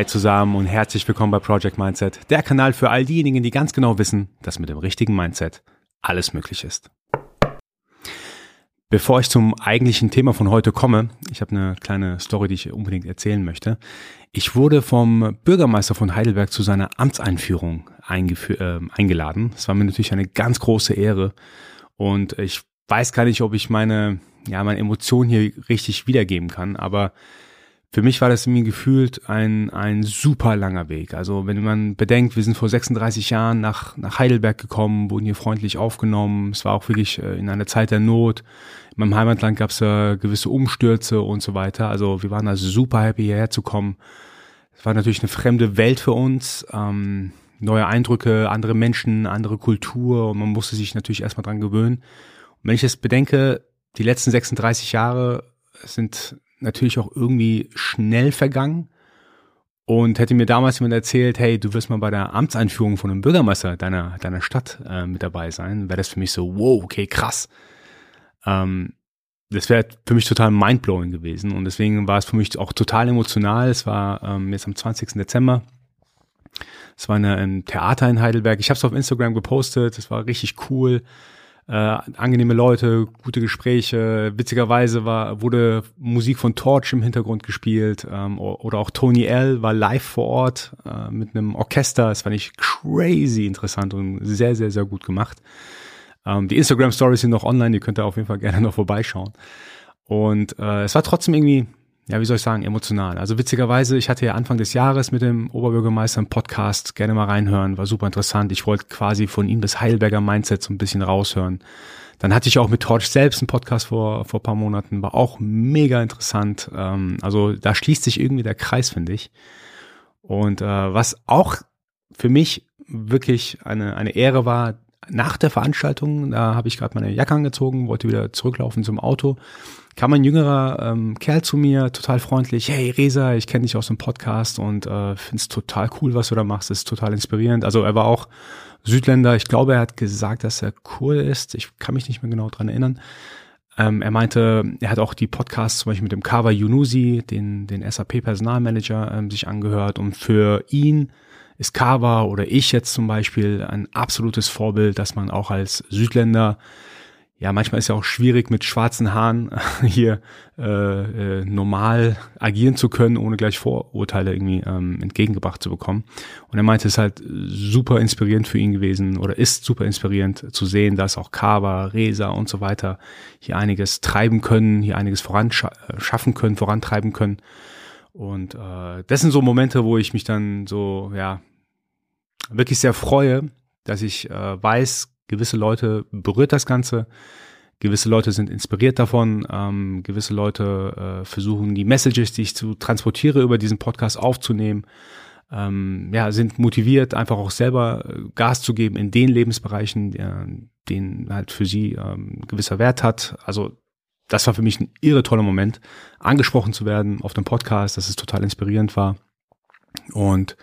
Hi zusammen und herzlich willkommen bei Project Mindset, der Kanal für all diejenigen, die ganz genau wissen, dass mit dem richtigen Mindset alles möglich ist. Bevor ich zum eigentlichen Thema von heute komme, ich habe eine kleine Story, die ich unbedingt erzählen möchte. Ich wurde vom Bürgermeister von Heidelberg zu seiner Amtseinführung äh, eingeladen. Das war mir natürlich eine ganz große Ehre und ich weiß gar nicht, ob ich meine, ja, meine Emotionen hier richtig wiedergeben kann, aber für mich war das irgendwie gefühlt ein, ein super langer Weg. Also wenn man bedenkt, wir sind vor 36 Jahren nach, nach Heidelberg gekommen, wurden hier freundlich aufgenommen. Es war auch wirklich äh, in einer Zeit der Not. In meinem Heimatland gab es äh, gewisse Umstürze und so weiter. Also wir waren also super happy, hierher zu kommen. Es war natürlich eine fremde Welt für uns. Ähm, neue Eindrücke, andere Menschen, andere Kultur und man musste sich natürlich erstmal dran gewöhnen. Und wenn ich es bedenke, die letzten 36 Jahre sind natürlich auch irgendwie schnell vergangen. Und hätte mir damals jemand erzählt, hey, du wirst mal bei der Amtseinführung von einem Bürgermeister deiner, deiner Stadt äh, mit dabei sein, wäre das für mich so, wow, okay, krass. Ähm, das wäre für mich total mindblowing gewesen. Und deswegen war es für mich auch total emotional. Es war ähm, jetzt am 20. Dezember. Es war eine, ein Theater in Heidelberg. Ich habe es auf Instagram gepostet. Es war richtig cool äh, angenehme Leute, gute Gespräche. Witzigerweise war, wurde Musik von Torch im Hintergrund gespielt ähm, oder auch Tony L war live vor Ort äh, mit einem Orchester. Das fand ich crazy interessant und sehr, sehr, sehr gut gemacht. Ähm, die Instagram Stories sind noch online, die könnt ihr auf jeden Fall gerne noch vorbeischauen. Und äh, es war trotzdem irgendwie ja, wie soll ich sagen, emotional. Also witzigerweise, ich hatte ja Anfang des Jahres mit dem Oberbürgermeister einen Podcast, gerne mal reinhören, war super interessant. Ich wollte quasi von ihm das Heidelberger Mindset so ein bisschen raushören. Dann hatte ich auch mit Torch selbst einen Podcast vor, vor paar Monaten, war auch mega interessant. Ähm, also da schließt sich irgendwie der Kreis, finde ich. Und äh, was auch für mich wirklich eine, eine Ehre war, nach der Veranstaltung, da habe ich gerade meine Jacke angezogen, wollte wieder zurücklaufen zum Auto kam ein jüngerer ähm, Kerl zu mir, total freundlich, hey Resa, ich kenne dich aus dem Podcast und äh, finde es total cool, was du da machst, ist total inspirierend. Also er war auch Südländer, ich glaube, er hat gesagt, dass er cool ist, ich kann mich nicht mehr genau dran erinnern. Ähm, er meinte, er hat auch die Podcasts zum Beispiel mit dem Kava Yunusi, den, den SAP-Personalmanager, ähm, sich angehört und für ihn ist Kava oder ich jetzt zum Beispiel ein absolutes Vorbild, dass man auch als Südländer ja, manchmal ist ja auch schwierig mit schwarzen Haaren hier äh, äh, normal agieren zu können, ohne gleich Vorurteile irgendwie ähm, entgegengebracht zu bekommen. Und er meinte, es ist halt super inspirierend für ihn gewesen oder ist super inspirierend zu sehen, dass auch Kava, Resa und so weiter hier einiges treiben können, hier einiges voranschaffen können, vorantreiben können. Und äh, das sind so Momente, wo ich mich dann so, ja, wirklich sehr freue, dass ich äh, weiß, gewisse Leute berührt das Ganze, gewisse Leute sind inspiriert davon, ähm, gewisse Leute äh, versuchen die Messages, die ich zu transportiere über diesen Podcast aufzunehmen, ähm, ja, sind motiviert, einfach auch selber äh, Gas zu geben in den Lebensbereichen, der, den halt für sie ähm, gewisser Wert hat. Also das war für mich ein irre toller Moment, angesprochen zu werden auf dem Podcast, dass es total inspirierend war. Und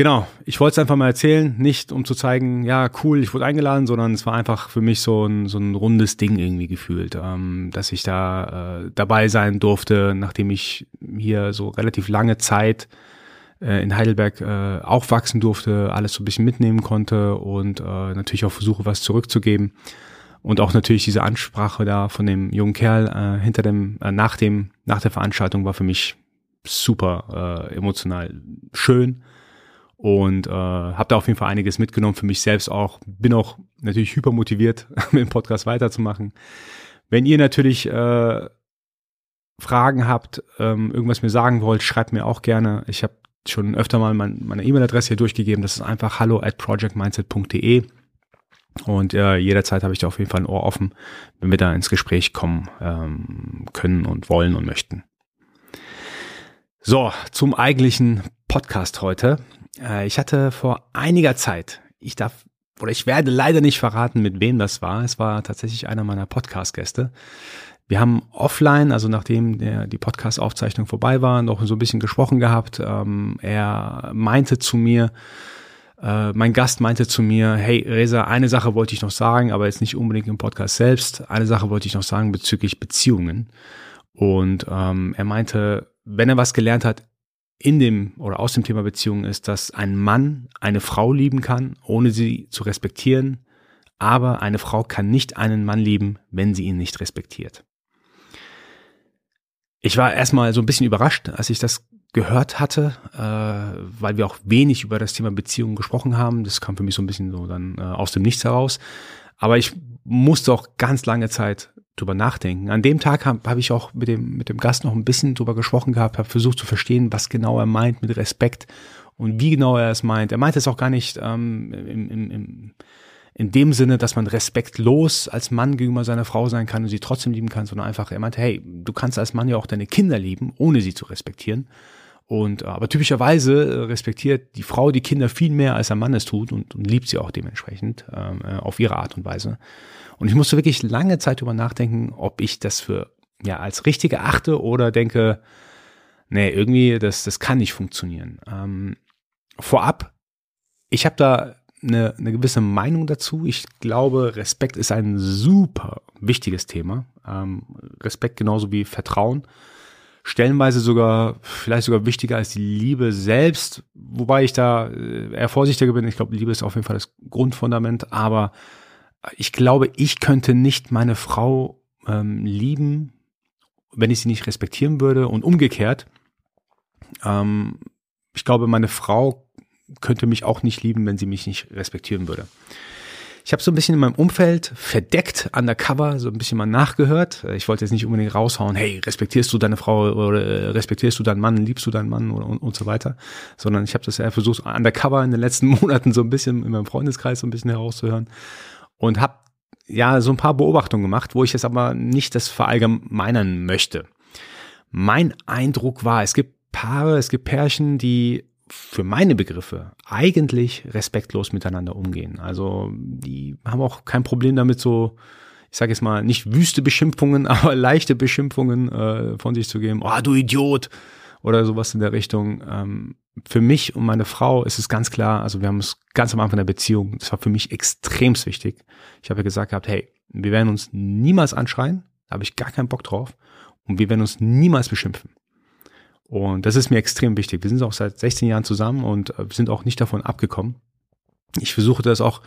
Genau, ich wollte es einfach mal erzählen, nicht um zu zeigen, ja, cool, ich wurde eingeladen, sondern es war einfach für mich so ein, so ein rundes Ding irgendwie gefühlt, ähm, dass ich da äh, dabei sein durfte, nachdem ich hier so relativ lange Zeit äh, in Heidelberg äh, aufwachsen durfte, alles so ein bisschen mitnehmen konnte und äh, natürlich auch versuche, was zurückzugeben. Und auch natürlich diese Ansprache da von dem jungen Kerl äh, hinter dem, äh, nach dem, nach der Veranstaltung war für mich super äh, emotional schön und äh, habe da auf jeden Fall einiges mitgenommen für mich selbst auch. Bin auch natürlich hyper motiviert, mit dem Podcast weiterzumachen. Wenn ihr natürlich äh, Fragen habt, ähm, irgendwas mir sagen wollt, schreibt mir auch gerne. Ich habe schon öfter mal mein, meine E-Mail-Adresse hier durchgegeben. Das ist einfach hallo at projectmindset.de. Und äh, jederzeit habe ich da auf jeden Fall ein Ohr offen, wenn wir da ins Gespräch kommen ähm, können und wollen und möchten. So, zum eigentlichen Podcast heute. Äh, ich hatte vor einiger Zeit, ich darf oder ich werde leider nicht verraten, mit wem das war. Es war tatsächlich einer meiner Podcast-Gäste. Wir haben offline, also nachdem der, die Podcast-Aufzeichnung vorbei war, noch so ein bisschen gesprochen gehabt. Ähm, er meinte zu mir, äh, mein Gast meinte zu mir, hey Reza, eine Sache wollte ich noch sagen, aber jetzt nicht unbedingt im Podcast selbst. Eine Sache wollte ich noch sagen bezüglich Beziehungen. Und ähm, er meinte, wenn er was gelernt hat in dem oder aus dem Thema Beziehung ist, dass ein Mann eine Frau lieben kann, ohne sie zu respektieren, aber eine Frau kann nicht einen Mann lieben, wenn sie ihn nicht respektiert. Ich war erstmal so ein bisschen überrascht, als ich das gehört hatte, äh, weil wir auch wenig über das Thema Beziehungen gesprochen haben. Das kam für mich so ein bisschen so dann äh, aus dem Nichts heraus. Aber ich musste auch ganz lange Zeit drüber nachdenken. An dem Tag habe hab ich auch mit dem, mit dem Gast noch ein bisschen drüber gesprochen gehabt, habe versucht zu verstehen, was genau er meint mit Respekt und wie genau er es meint. Er meint es auch gar nicht ähm, im, im, im, in dem Sinne, dass man respektlos als Mann gegenüber seiner Frau sein kann und sie trotzdem lieben kann, sondern einfach, er meint, hey, du kannst als Mann ja auch deine Kinder lieben, ohne sie zu respektieren. Und aber typischerweise respektiert die Frau die Kinder viel mehr, als der Mann es tut und, und liebt sie auch dementsprechend ähm, äh, auf ihre Art und Weise. Und ich musste wirklich lange Zeit darüber nachdenken, ob ich das für ja als richtig erachte oder denke, nee, irgendwie, das, das kann nicht funktionieren. Ähm, vorab, ich habe da eine, eine gewisse Meinung dazu. Ich glaube, Respekt ist ein super wichtiges Thema. Ähm, Respekt genauso wie Vertrauen. Stellenweise sogar, vielleicht sogar wichtiger als die Liebe selbst, wobei ich da äh, eher vorsichtiger bin. Ich glaube, Liebe ist auf jeden Fall das Grundfundament, aber ich glaube, ich könnte nicht meine Frau ähm, lieben, wenn ich sie nicht respektieren würde und umgekehrt. Ähm, ich glaube, meine Frau könnte mich auch nicht lieben, wenn sie mich nicht respektieren würde. Ich habe so ein bisschen in meinem Umfeld verdeckt undercover so ein bisschen mal nachgehört. Ich wollte jetzt nicht unbedingt raushauen, hey, respektierst du deine Frau oder äh, respektierst du deinen Mann, liebst du deinen Mann und, und so weiter, sondern ich habe das ja versucht undercover in den letzten Monaten so ein bisschen in meinem Freundeskreis so ein bisschen herauszuhören und habe ja so ein paar Beobachtungen gemacht, wo ich es aber nicht das verallgemeinern möchte. Mein Eindruck war, es gibt Paare, es gibt Pärchen, die für meine Begriffe eigentlich respektlos miteinander umgehen. Also die haben auch kein Problem damit, so, ich sage jetzt mal, nicht wüste Beschimpfungen, aber leichte Beschimpfungen äh, von sich zu geben. Oh, du Idiot! Oder sowas in der Richtung. Ähm, für mich und meine Frau ist es ganz klar, also wir haben es ganz am Anfang der Beziehung, das war für mich extremst wichtig. Ich habe ja gesagt gehabt, hey, wir werden uns niemals anschreien, da habe ich gar keinen Bock drauf und wir werden uns niemals beschimpfen. Und das ist mir extrem wichtig. Wir sind auch seit 16 Jahren zusammen und äh, sind auch nicht davon abgekommen. Ich versuche das auch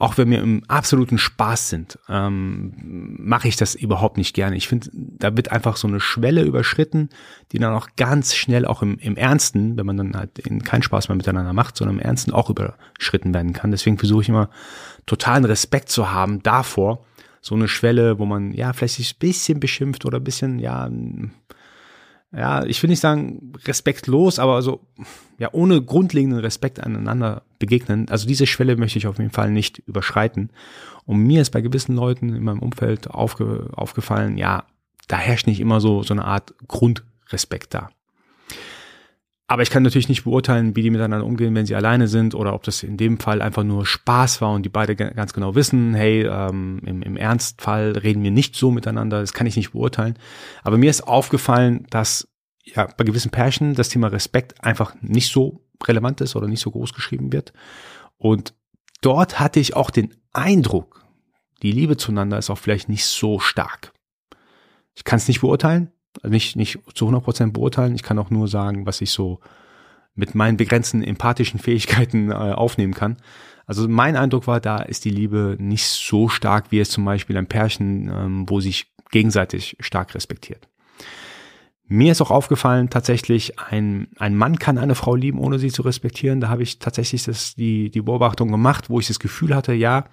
auch wenn wir im absoluten Spaß sind, ähm, mache ich das überhaupt nicht gerne. Ich finde, da wird einfach so eine Schwelle überschritten, die dann auch ganz schnell auch im, im Ernsten, wenn man dann halt in keinen Spaß mehr miteinander macht, sondern im Ernsten auch überschritten werden kann. Deswegen versuche ich immer totalen Respekt zu haben davor, so eine Schwelle, wo man ja vielleicht sich ein bisschen beschimpft oder ein bisschen ja ja, ich will nicht sagen respektlos, aber so, ja, ohne grundlegenden Respekt aneinander begegnen. Also diese Schwelle möchte ich auf jeden Fall nicht überschreiten. Und mir ist bei gewissen Leuten in meinem Umfeld aufge, aufgefallen, ja, da herrscht nicht immer so, so eine Art Grundrespekt da. Aber ich kann natürlich nicht beurteilen, wie die miteinander umgehen, wenn sie alleine sind oder ob das in dem Fall einfach nur Spaß war und die beide ganz genau wissen, hey, ähm, im, im Ernstfall reden wir nicht so miteinander, das kann ich nicht beurteilen. Aber mir ist aufgefallen, dass ja bei gewissen Pärchen das Thema Respekt einfach nicht so relevant ist oder nicht so groß geschrieben wird. Und dort hatte ich auch den Eindruck, die Liebe zueinander ist auch vielleicht nicht so stark. Ich kann es nicht beurteilen, nicht, nicht zu 100 Prozent beurteilen. Ich kann auch nur sagen, was ich so mit meinen begrenzten empathischen Fähigkeiten äh, aufnehmen kann. Also mein Eindruck war, da ist die Liebe nicht so stark, wie es zum Beispiel ein Pärchen, ähm, wo sich gegenseitig stark respektiert. Mir ist auch aufgefallen, tatsächlich, ein, ein Mann kann eine Frau lieben, ohne sie zu respektieren. Da habe ich tatsächlich das, die, die Beobachtung gemacht, wo ich das Gefühl hatte, ja,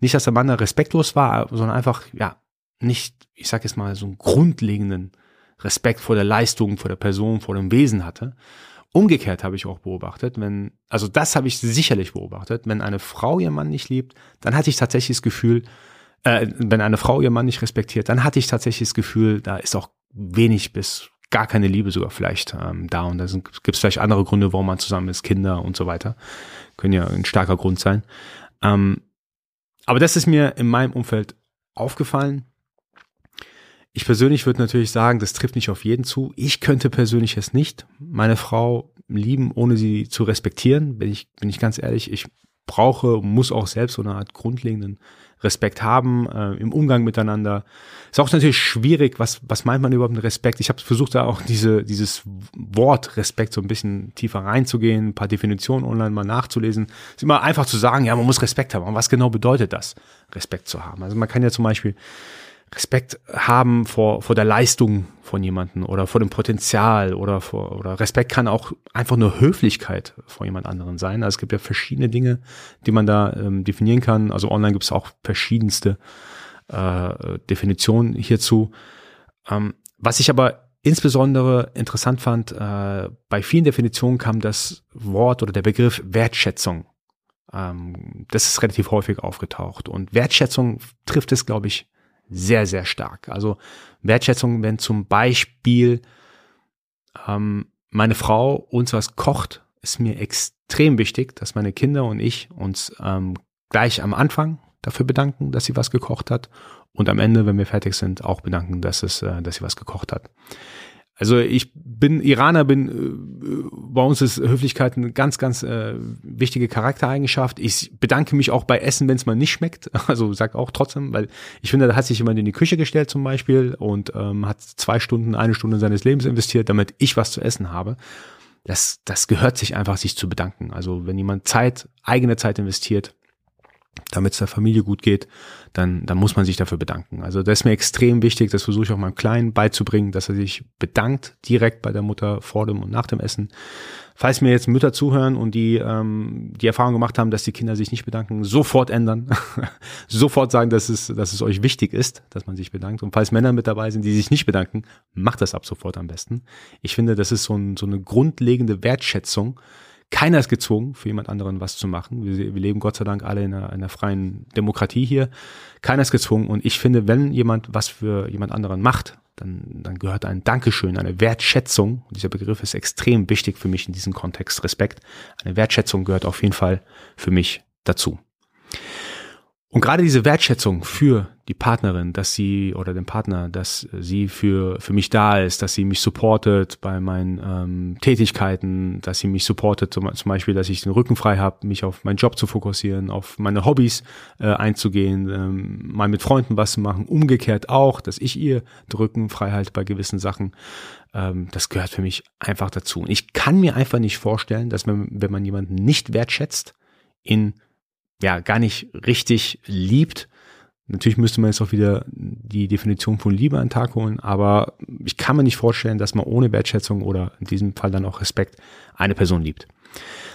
nicht, dass der Mann da respektlos war, sondern einfach, ja, nicht, ich sag jetzt mal, so einen grundlegenden Respekt vor der Leistung, vor der Person, vor dem Wesen hatte. Umgekehrt habe ich auch beobachtet, wenn, also das habe ich sicherlich beobachtet, wenn eine Frau ihren Mann nicht liebt, dann hatte ich tatsächlich das Gefühl, äh, wenn eine Frau ihren Mann nicht respektiert, dann hatte ich tatsächlich das Gefühl, da ist auch wenig bis gar keine Liebe sogar vielleicht ähm, da und da gibt es vielleicht andere Gründe, warum man zusammen ist, Kinder und so weiter, können ja ein starker Grund sein. Ähm, aber das ist mir in meinem Umfeld aufgefallen ich persönlich würde natürlich sagen, das trifft nicht auf jeden zu. Ich könnte persönlich es nicht. Meine Frau lieben, ohne sie zu respektieren. Bin ich, bin ich ganz ehrlich, ich brauche, muss auch selbst so eine Art grundlegenden Respekt haben äh, im Umgang miteinander. Ist auch natürlich schwierig, was, was meint man überhaupt mit Respekt? Ich habe versucht, da auch diese, dieses Wort Respekt so ein bisschen tiefer reinzugehen, ein paar Definitionen online mal nachzulesen. ist immer einfach zu sagen, ja, man muss Respekt haben. Aber was genau bedeutet das, Respekt zu haben? Also man kann ja zum Beispiel Respekt haben vor, vor der Leistung von jemandem oder vor dem Potenzial oder vor, oder Respekt kann auch einfach nur Höflichkeit vor jemand anderen sein. Also es gibt ja verschiedene Dinge, die man da ähm, definieren kann. Also online gibt es auch verschiedenste äh, Definitionen hierzu. Ähm, was ich aber insbesondere interessant fand, äh, bei vielen Definitionen kam das Wort oder der Begriff Wertschätzung. Ähm, das ist relativ häufig aufgetaucht. Und Wertschätzung trifft es, glaube ich, sehr, sehr stark. Also Wertschätzung, wenn zum Beispiel ähm, meine Frau uns was kocht, ist mir extrem wichtig, dass meine Kinder und ich uns ähm, gleich am Anfang dafür bedanken, dass sie was gekocht hat und am Ende, wenn wir fertig sind, auch bedanken, dass es, äh, dass sie was gekocht hat. Also ich bin Iraner, bin äh, bei uns ist Höflichkeit eine ganz, ganz äh, wichtige Charaktereigenschaft. Ich bedanke mich auch bei Essen, wenn es mal nicht schmeckt. Also sag auch trotzdem, weil ich finde, da hat sich jemand in die Küche gestellt zum Beispiel und ähm, hat zwei Stunden, eine Stunde seines Lebens investiert, damit ich was zu essen habe. Das, das gehört sich einfach, sich zu bedanken. Also wenn jemand Zeit, eigene Zeit investiert, damit es der Familie gut geht, dann, dann muss man sich dafür bedanken. Also das ist mir extrem wichtig, das versuche ich auch meinem Kleinen beizubringen, dass er sich bedankt direkt bei der Mutter vor dem und nach dem Essen. Falls mir jetzt Mütter zuhören und die ähm, die Erfahrung gemacht haben, dass die Kinder sich nicht bedanken, sofort ändern, sofort sagen, dass es, dass es euch wichtig ist, dass man sich bedankt. Und falls Männer mit dabei sind, die sich nicht bedanken, macht das ab sofort am besten. Ich finde, das ist so, ein, so eine grundlegende Wertschätzung, keiner ist gezwungen, für jemand anderen was zu machen. Wir, wir leben Gott sei Dank alle in einer, einer, freien Demokratie hier. Keiner ist gezwungen. Und ich finde, wenn jemand was für jemand anderen macht, dann, dann gehört ein Dankeschön, eine Wertschätzung. Dieser Begriff ist extrem wichtig für mich in diesem Kontext. Respekt. Eine Wertschätzung gehört auf jeden Fall für mich dazu. Und gerade diese Wertschätzung für die Partnerin, dass sie oder den Partner, dass sie für, für mich da ist, dass sie mich supportet bei meinen ähm, Tätigkeiten, dass sie mich supportet, zum, zum Beispiel, dass ich den Rücken frei habe, mich auf meinen Job zu fokussieren, auf meine Hobbys äh, einzugehen, ähm, mal mit Freunden was zu machen, umgekehrt auch, dass ich ihr den Rücken frei halte bei gewissen Sachen. Ähm, das gehört für mich einfach dazu. Und ich kann mir einfach nicht vorstellen, dass wenn, wenn man jemanden nicht wertschätzt, in ja gar nicht richtig liebt. Natürlich müsste man jetzt auch wieder die Definition von Liebe an den Tag holen, aber ich kann mir nicht vorstellen, dass man ohne Wertschätzung oder in diesem Fall dann auch Respekt eine Person liebt.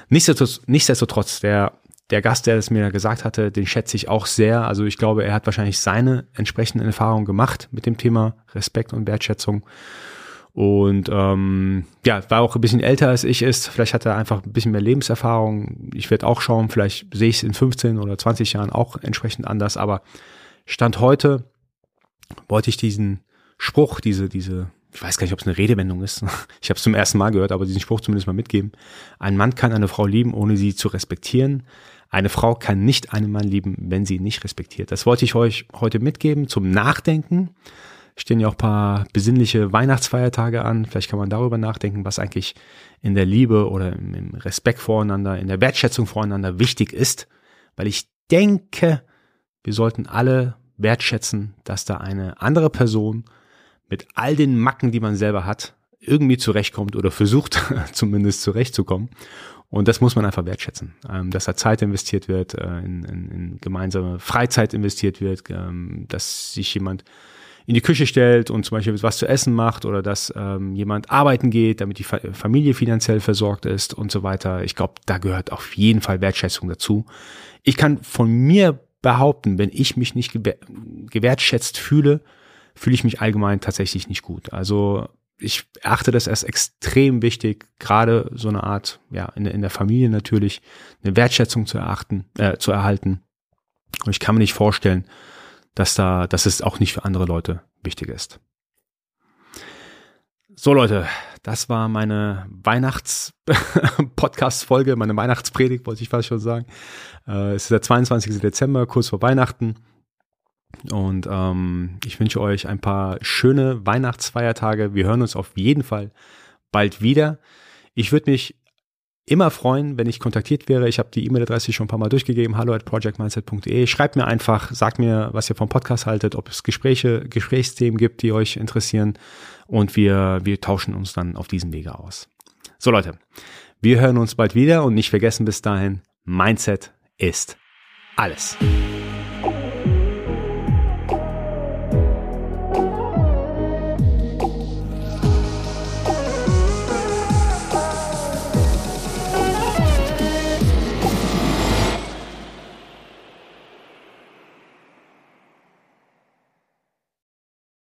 Nichtsdestotrotz, nichtsdestotrotz der, der Gast, der es mir gesagt hatte, den schätze ich auch sehr. Also ich glaube, er hat wahrscheinlich seine entsprechenden Erfahrungen gemacht mit dem Thema Respekt und Wertschätzung. Und ähm, ja, war auch ein bisschen älter als ich ist. Vielleicht hat er einfach ein bisschen mehr Lebenserfahrung. Ich werde auch schauen, vielleicht sehe ich es in 15 oder 20 Jahren auch entsprechend anders. Aber Stand heute wollte ich diesen Spruch, diese, diese, ich weiß gar nicht, ob es eine Redewendung ist. Ich habe es zum ersten Mal gehört, aber diesen Spruch zumindest mal mitgeben. Ein Mann kann eine Frau lieben, ohne sie zu respektieren. Eine Frau kann nicht einen Mann lieben, wenn sie ihn nicht respektiert. Das wollte ich euch heute mitgeben zum Nachdenken stehen ja auch paar besinnliche Weihnachtsfeiertage an. Vielleicht kann man darüber nachdenken, was eigentlich in der Liebe oder im Respekt voreinander, in der Wertschätzung voreinander wichtig ist. Weil ich denke, wir sollten alle wertschätzen, dass da eine andere Person mit all den Macken, die man selber hat, irgendwie zurechtkommt oder versucht zumindest zurechtzukommen. Und das muss man einfach wertschätzen, ähm, dass da Zeit investiert wird, äh, in, in, in gemeinsame Freizeit investiert wird, ähm, dass sich jemand in die Küche stellt und zum Beispiel was zu essen macht oder dass ähm, jemand arbeiten geht, damit die Fa Familie finanziell versorgt ist und so weiter. Ich glaube, da gehört auf jeden Fall Wertschätzung dazu. Ich kann von mir behaupten, wenn ich mich nicht gewertschätzt fühle, fühle ich mich allgemein tatsächlich nicht gut. Also ich achte das als extrem wichtig, gerade so eine Art, ja, in, in der Familie natürlich, eine Wertschätzung zu erachten, äh, zu erhalten. Und ich kann mir nicht vorstellen, dass da, dass es auch nicht für andere Leute wichtig ist. So Leute, das war meine Weihnachts-Podcast-Folge, meine Weihnachtspredigt, wollte ich fast schon sagen. Äh, es ist der 22. Dezember, kurz vor Weihnachten. Und ähm, ich wünsche euch ein paar schöne Weihnachtsfeiertage. Wir hören uns auf jeden Fall bald wieder. Ich würde mich immer freuen, wenn ich kontaktiert wäre. Ich habe die E-Mail-Adresse schon ein paar Mal durchgegeben, hallo at projectmindset.de. Schreibt mir einfach, sagt mir, was ihr vom Podcast haltet, ob es Gespräche, Gesprächsthemen gibt, die euch interessieren und wir, wir tauschen uns dann auf diesem Wege aus. So Leute, wir hören uns bald wieder und nicht vergessen bis dahin, Mindset ist alles.